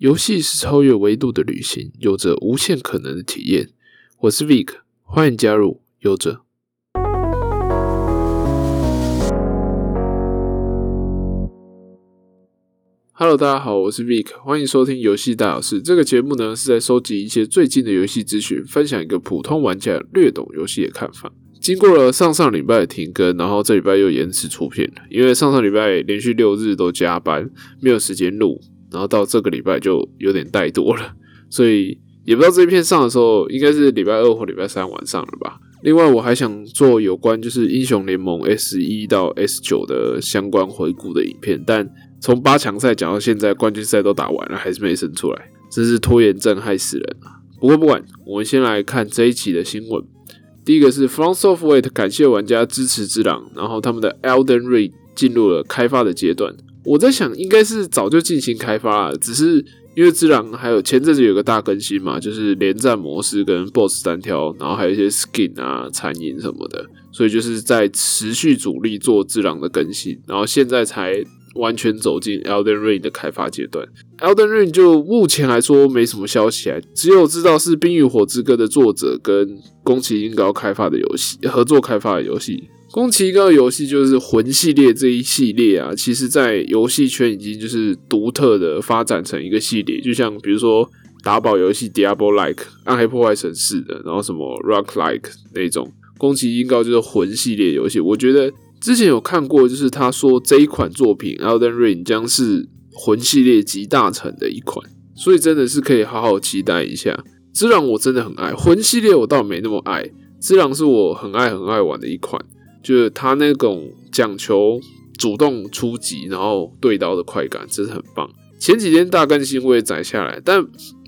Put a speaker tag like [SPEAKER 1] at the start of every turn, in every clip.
[SPEAKER 1] 游戏是超越维度的旅行，有着无限可能的体验。我是 Vic，欢迎加入有着。Hello，大家好，我是 Vic，欢迎收听游戏大小事。这个节目呢是在收集一些最近的游戏资讯，分享一个普通玩家略懂游戏的看法。经过了上上礼拜的停更，然后这礼拜又延迟出片了，因为上上礼拜连续六日都加班，没有时间录。然后到这个礼拜就有点怠惰了，所以也不知道这一片上的时候应该是礼拜二或礼拜三晚上了吧。另外我还想做有关就是英雄联盟 S 一到 S 九的相关回顾的影片，但从八强赛讲到现在，冠军赛都打完了，还是没生出来，真是拖延症害死人啊！不过不管，我们先来看这一期的新闻。第一个是 From Software 感谢玩家支持之狼，然后他们的 Elden Ring 进入了开发的阶段。我在想，应该是早就进行开发了，只是因为《之狼》还有前阵子有个大更新嘛，就是连战模式跟 BOSS 单挑，然后还有一些 skin 啊、残影什么的，所以就是在持续主力做《之狼》的更新，然后现在才完全走进 Elden Ring 的开发阶段。Elden Ring 就目前来说没什么消息啊，只有知道是《冰与火之歌》的作者跟宫崎英高开发的游戏合作开发的游戏。宫崎英高游戏就是魂系列这一系列啊，其实，在游戏圈已经就是独特的发展成一个系列，就像比如说打宝游戏 Diablo Like 暗黑破坏神似的，然后什么 Rock Like 那种，宫崎英高就是魂系列游戏。我觉得之前有看过，就是他说这一款作品 Elden Ring 将是魂系列集大成的一款，所以真的是可以好好期待一下。之狼我真的很爱，魂系列我倒没那么爱，之狼是我很爱很爱玩的一款。就是他那种讲求主动出击，然后对刀的快感，真的很棒。前几天大更新我也载下来，但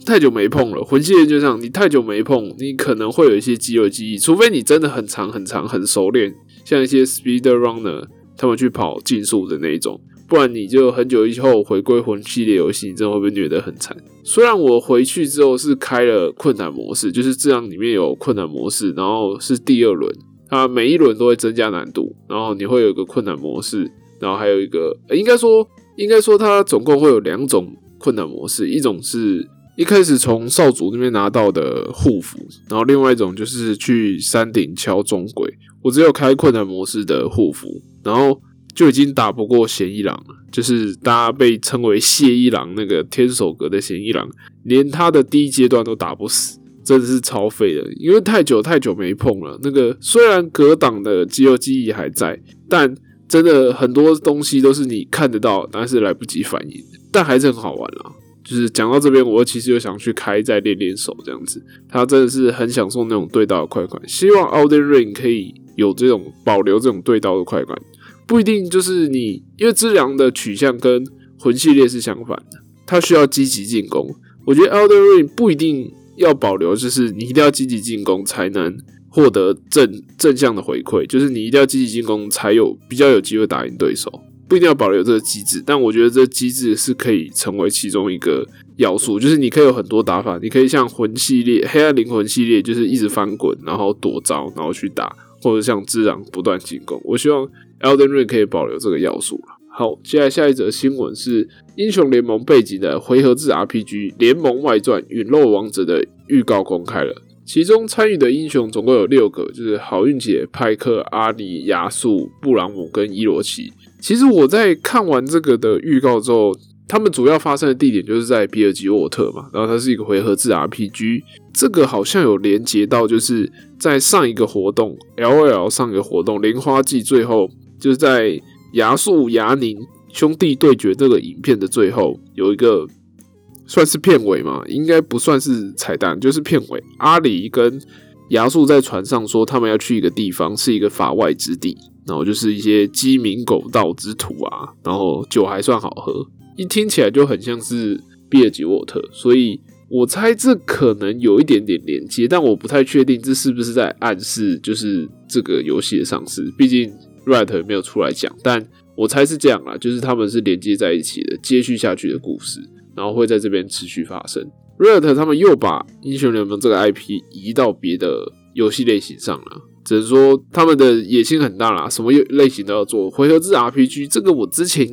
[SPEAKER 1] 太久没碰了。魂系列就这样，你太久没碰，你可能会有一些肌肉记忆，除非你真的很长很长很熟练，像一些 speed runner 他们去跑竞速的那一种，不然你就很久以后回归魂系列游戏，你真的会被虐得很惨。虽然我回去之后是开了困难模式，就是这样里面有困难模式，然后是第二轮。它每一轮都会增加难度，然后你会有一个困难模式，然后还有一个，应该说，应该说它总共会有两种困难模式，一种是一开始从少主那边拿到的护符，然后另外一种就是去山顶敲钟馗。我只有开困难模式的护符，然后就已经打不过嫌一郎了，就是大家被称为谢一郎那个天守阁的嫌一郎，连他的第一阶段都打不死。真的是超废的，因为太久太久没碰了。那个虽然格挡的肌肉记忆还在，但真的很多东西都是你看得到，但是来不及反应。但还是很好玩啦。就是讲到这边，我其实又想去开再练练手这样子。他真的是很享受那种对刀的快感。希望 Elden Ring 可以有这种保留这种对刀的快感。不一定就是你，因为知良的取向跟魂系列是相反的，它需要积极进攻。我觉得 Elden Ring 不一定。要保留，就是你一定要积极进攻，才能获得正正向的回馈。就是你一定要积极进攻，才有比较有机会打赢对手。不一定要保留这个机制，但我觉得这机制是可以成为其中一个要素。就是你可以有很多打法，你可以像魂系列、黑暗灵魂系列，就是一直翻滚，然后躲招，然后去打，或者像之狼不断进攻。我希望 Elden Ring 可以保留这个要素了。好，接下来下一则新闻是英雄联盟背景的回合制 RPG《联盟外传：陨落王者》的预告公开了。其中参与的英雄总共有六个，就是好运姐、派克、阿里、亚素、布朗姆跟伊罗奇。其实我在看完这个的预告之后，他们主要发生的地点就是在比尔吉沃特嘛，然后它是一个回合制 RPG。这个好像有连接到，就是在上一个活动 LOL 上一个活动莲花季最后，就是在。牙素、牙宁兄弟对决这个影片的最后有一个算是片尾嘛？应该不算是彩蛋，就是片尾。阿里跟牙素在船上说，他们要去一个地方，是一个法外之地，然后就是一些鸡鸣狗盗之徒啊，然后酒还算好喝，一听起来就很像是比尔吉沃特，所以我猜这可能有一点点连接，但我不太确定这是不是在暗示就是这个游戏的上市，毕竟。Right 没有出来讲，但我猜是这样啦，就是他们是连接在一起的，接续下去的故事，然后会在这边持续发生。Riot 他们又把英雄联盟这个 IP 移到别的游戏类型上了，只能说他们的野心很大啦，什么类型都要做。回合制 RPG 这个我之前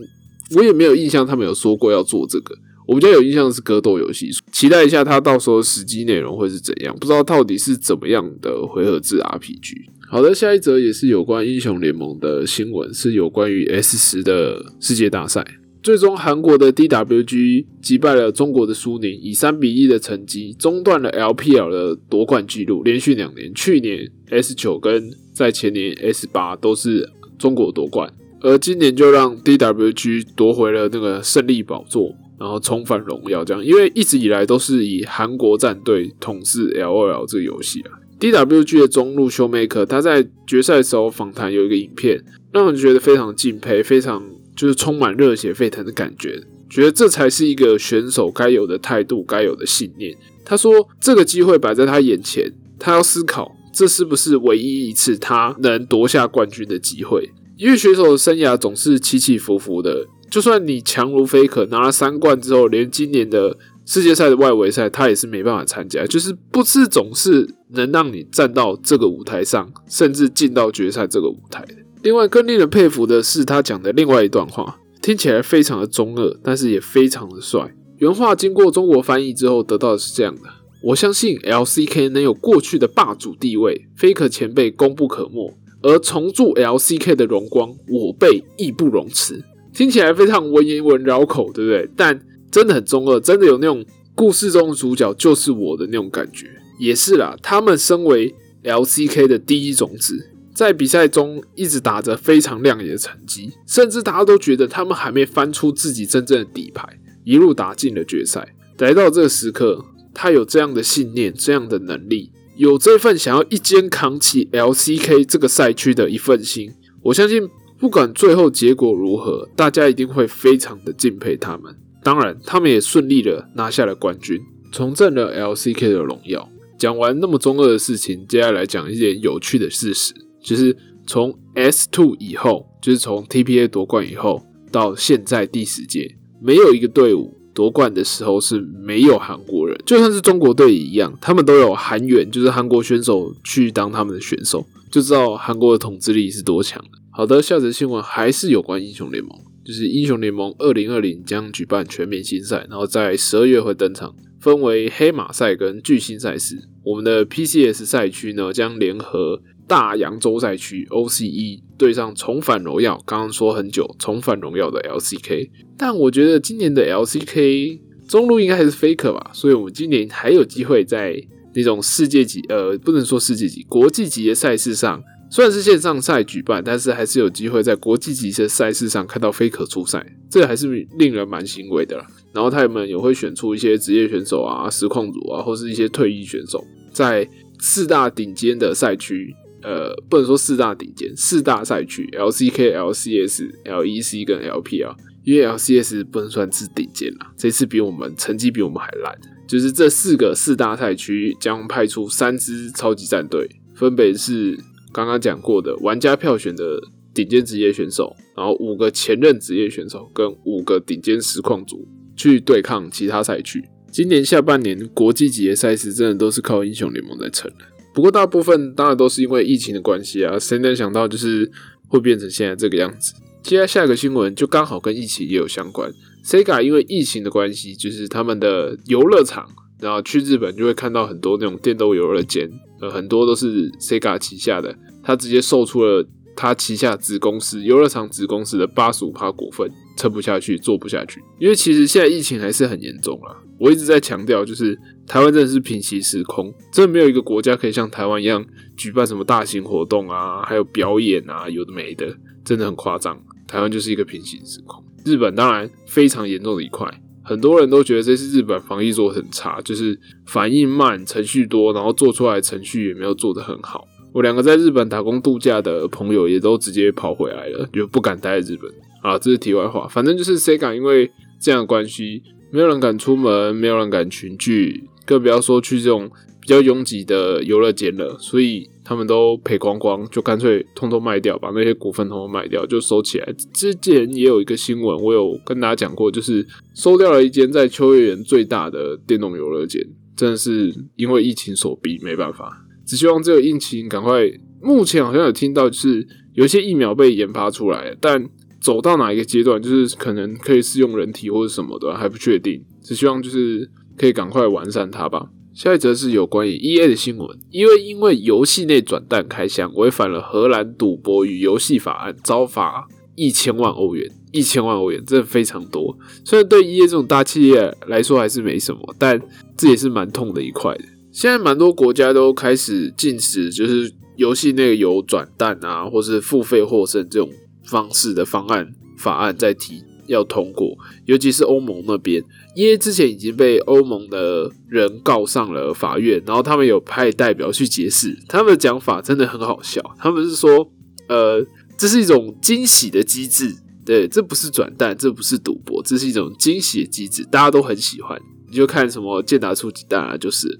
[SPEAKER 1] 我也没有印象，他们有说过要做这个。我比较有印象的是格斗游戏，期待一下它到时候实际内容会是怎样，不知道到底是怎么样的回合制 RPG。好的，下一则也是有关英雄联盟的新闻，是有关于 S 十的世界大赛。最终，韩国的 DWG 击败了中国的苏宁，以三比一的成绩中断了 LPL 的夺冠纪录，连续两年，去年 S 九跟在前年 S 八都是中国夺冠，而今年就让 DWG 夺回了那个胜利宝座，然后重返荣耀。这样，因为一直以来都是以韩国战队统治 LOL 这个游戏啊。DWG 的中路 Showmaker，他在决赛时候访谈有一个影片，让人觉得非常敬佩，非常就是充满热血沸腾的感觉，觉得这才是一个选手该有的态度，该有的信念。他说，这个机会摆在他眼前，他要思考这是不是唯一一次他能夺下冠军的机会。因为选手的生涯总是起起伏伏的，就算你强如飞可拿了三冠之后，连今年的。世界赛的外围赛，他也是没办法参加，就是不是总是能让你站到这个舞台上，甚至进到决赛这个舞台的。另外，更令人佩服的是他讲的另外一段话，听起来非常的中二，但是也非常的帅。原话经过中国翻译之后，得到的是这样的：我相信 LCK 能有过去的霸主地位，Faker 前辈功不可没，而重铸 LCK 的荣光，我辈义不容辞。听起来非常文言文绕口，对不对？但真的很中二，真的有那种故事中的主角就是我的那种感觉，也是啦。他们身为 LCK 的第一种子，在比赛中一直打着非常亮眼的成绩，甚至大家都觉得他们还没翻出自己真正的底牌，一路打进了决赛。来到这个时刻，他有这样的信念，这样的能力，有这份想要一肩扛起 LCK 这个赛区的一份心。我相信，不管最后结果如何，大家一定会非常的敬佩他们。当然，他们也顺利的拿下了冠军，重振了 LCK 的荣耀。讲完那么中二的事情，接下来讲一点有趣的事实，就是从 S Two 以后，就是从 TPA 夺冠以后到现在第十届，没有一个队伍夺冠的时候是没有韩国人，就算是中国队一样，他们都有韩援，就是韩国选手去当他们的选手，就知道韩国的统治力是多强的。好的，下则新闻还是有关英雄联盟。就是英雄联盟二零二零将举办全明星赛，然后在十二月会登场，分为黑马赛跟巨星赛事。我们的 PCS 赛区呢，将联合大洋洲赛区 OCE 对上重返荣耀。刚刚说很久重返荣耀的 LCK，但我觉得今年的 LCK 中路应该还是 Faker 吧，所以我们今年还有机会在那种世界级呃，不能说世界级，国际级的赛事上。虽然是线上赛举办，但是还是有机会在国际级的赛事上看到飞可出赛，这还是令人蛮欣慰的。然后他们也会选出一些职业选手啊、实况组啊，或是一些退役选手，在四大顶尖的赛区，呃，不能说四大顶尖，四大赛区，LCK、LCS、LEC 跟 LPL，因为 LCS 不能算是顶尖啦，这次比我们成绩比我们还烂。就是这四个四大赛区将派出三支超级战队，分别是。刚刚讲过的玩家票选的顶尖职业选手，然后五个前任职业选手跟五个顶尖实况组去对抗其他赛区。今年下半年国际级的赛事真的都是靠英雄联盟在撑的。不过大部分当然都是因为疫情的关系啊，谁能想到就是会变成现在这个样子？接下来下一个新闻就刚好跟疫情也有相关。Sega 因为疫情的关系，就是他们的游乐场，然后去日本就会看到很多那种电动游乐间。呃，很多都是 Sega 旗下的，他直接售出了他旗下子公司游乐场子公司的八十五趴股份，撑不下去，做不下去。因为其实现在疫情还是很严重啊，我一直在强调，就是台湾真的是平行时空，真的没有一个国家可以像台湾一样举办什么大型活动啊，还有表演啊，有的没的，真的很夸张。台湾就是一个平行时空，日本当然非常严重的一块。很多人都觉得这次日本防疫做的很差，就是反应慢、程序多，然后做出来程序也没有做的很好。我两个在日本打工度假的朋友也都直接跑回来了，就不敢待在日本。啊，这是题外话，反正就是 Sega 因为这样的关系，没有人敢出门，没有人敢群聚，更不要说去这种比较拥挤的游乐间了，所以。他们都赔光光，就干脆通通卖掉，把那些股份通通卖掉，就收起来。之前也有一个新闻，我有跟大家讲过，就是收掉了一间在秋叶原最大的电动游乐间，真的是因为疫情所逼，没办法。只希望这个疫情赶快。目前好像有听到，就是有一些疫苗被研发出来，但走到哪一个阶段，就是可能可以适用人体或者什么的，还不确定。只希望就是可以赶快完善它吧。下一则是有关于 E A 的新闻，因为因为游戏内转蛋开箱违反了荷兰赌博与游戏法案，遭罚一千万欧元。一千万欧元真的非常多，虽然对 E A 这种大企业来说还是没什么，但这也是蛮痛的一块的。现在蛮多国家都开始禁止，就是游戏内有转蛋啊，或是付费获胜这种方式的方案法案在提要通过，尤其是欧盟那边因为之前已经被欧盟的人告上了法院，然后他们有派代表去解释，他们的讲法真的很好笑，他们是说，呃，这是一种惊喜的机制。对，这不是转蛋，这不是赌博，这是一种惊喜的机制，大家都很喜欢。你就看什么健达出几蛋啊，就是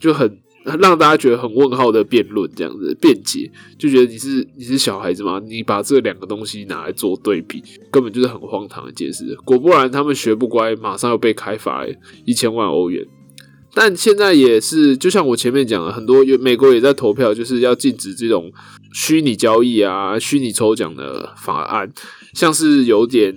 [SPEAKER 1] 就很让大家觉得很问号的辩论，这样子辩解，就觉得你是你是小孩子吗？你把这两个东西拿来做对比，根本就是很荒唐的解释。果不然，他们学不乖，马上要被开罚一千万欧元。但现在也是，就像我前面讲的，很多美国也在投票，就是要禁止这种虚拟交易啊、虚拟抽奖的法案，像是有点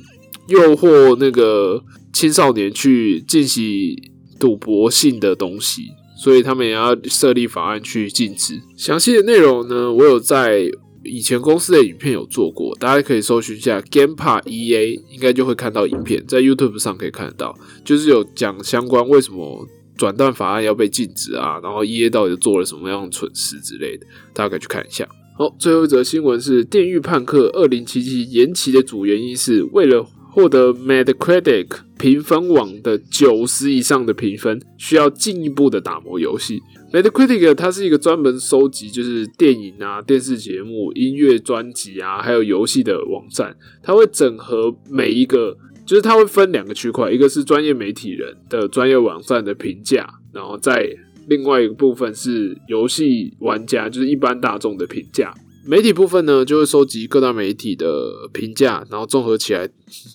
[SPEAKER 1] 诱惑那个青少年去进行赌博性的东西，所以他们也要设立法案去禁止。详细的内容呢，我有在以前公司的影片有做过，大家可以搜寻一下 Gamepa EA，应该就会看到影片，在 YouTube 上可以看得到，就是有讲相关为什么。转蛋法案要被禁止啊，然后 E A 到底做了什么样的蠢事之类的，大家可以去看一下。好，最后一则新闻是《电狱判客二零七七》延期的主原因是为了获得 Metacritic 评分网的九十以上的评分，需要进一步的打磨游戏。Metacritic 它是一个专门收集就是电影啊、电视节目、音乐专辑啊，还有游戏的网站，它会整合每一个。就是它会分两个区块，一个是专业媒体人的专业网站的评价，然后在另外一个部分是游戏玩家，就是一般大众的评价。媒体部分呢，就会收集各大媒体的评价，然后综合起来，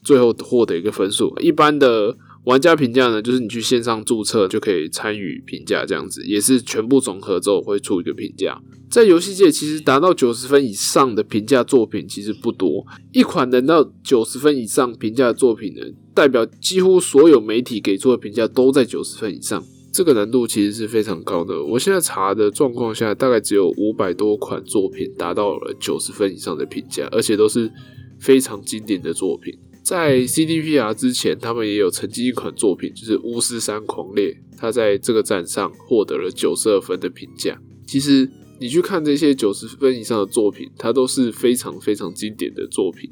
[SPEAKER 1] 最后获得一个分数。一般的。玩家评价呢，就是你去线上注册就可以参与评价，这样子也是全部总和之后会出一个评价。在游戏界，其实达到九十分以上的评价作品其实不多。一款能到九十分以上评价的作品呢，代表几乎所有媒体给出的评价都在九十分以上。这个难度其实是非常高的。我现在查的状况下，大概只有五百多款作品达到了九十分以上的评价，而且都是非常经典的作品。在 CDPR 之前，他们也有曾经一款作品，就是《巫师三狂猎》，它在这个站上获得了九十二分的评价。其实你去看这些九十分以上的作品，它都是非常非常经典的作品。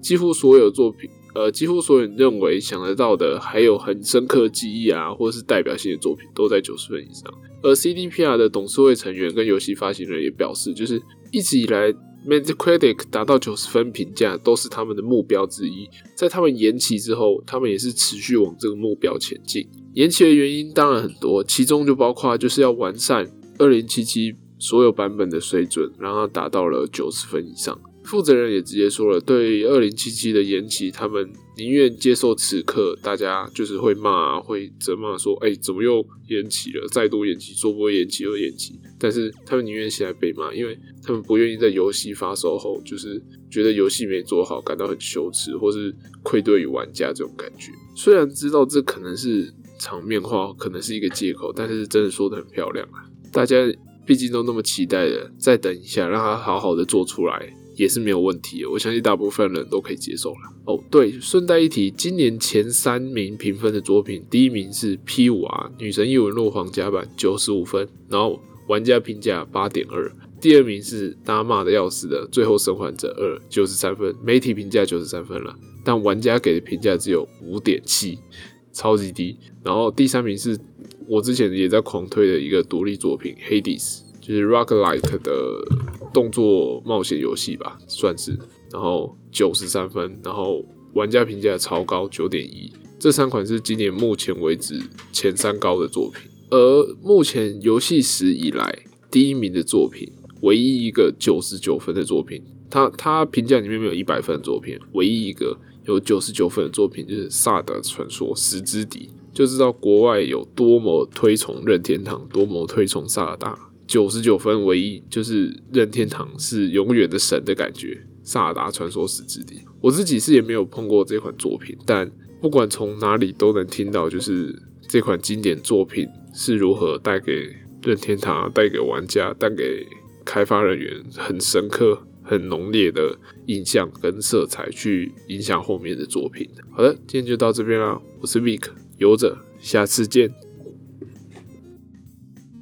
[SPEAKER 1] 几乎所有作品，呃，几乎所有人认为想得到的，还有很深刻记忆啊，或是代表性的作品，都在九十分以上。而 CDPR 的董事会成员跟游戏发行人也表示，就是一直以来。Metacritic 达到九十分评价都是他们的目标之一，在他们延期之后，他们也是持续往这个目标前进。延期的原因当然很多，其中就包括就是要完善二零七七所有版本的水准，让它达到了九十分以上。负责人也直接说了，对二零七七的延期，他们宁愿接受此刻大家就是会骂、会责骂说：“哎，怎么又延期了？再度延期，说不会延期又延期。”但是他们宁愿现在被骂，因为他们不愿意在游戏发售后，就是觉得游戏没做好，感到很羞耻，或是愧对于玩家这种感觉。虽然知道这可能是场面话，可能是一个借口，但是真的说的很漂亮啊！大家毕竟都那么期待的，再等一下，让他好好的做出来。也是没有问题，我相信大部分人都可以接受了。哦，对，顺带一提，今年前三名评分的作品，第一名是 P 五 R 女神异闻录皇家版九十五分，然后玩家评价八点二；第二名是大骂的要死的最后生还者二九十三分，媒体评价九十三分了，但玩家给的评价只有五点七，超级低。然后第三名是我之前也在狂推的一个独立作品 Hades。就是 Rock Like 的动作冒险游戏吧，算是。然后九十三分，然后玩家评价超高，九点一。这三款是今年目前为止前三高的作品。而目前游戏史以来第一名的作品，唯一一个九十九分的作品，它它评价里面没有一百分的作品，唯一一个有九十九分的作品就是《萨德传说：十之敌》，就知道国外有多么推崇任天堂，多么推崇萨达。九十九分，唯一就是任天堂是永远的神的感觉。萨达传说史之地，我自己是也没有碰过这款作品，但不管从哪里都能听到，就是这款经典作品是如何带给任天堂、带给玩家、带给开发人员很深刻、很浓烈的印象跟色彩，去影响后面的作品。好的，今天就到这边啦，我是 Vic，游者，下次见。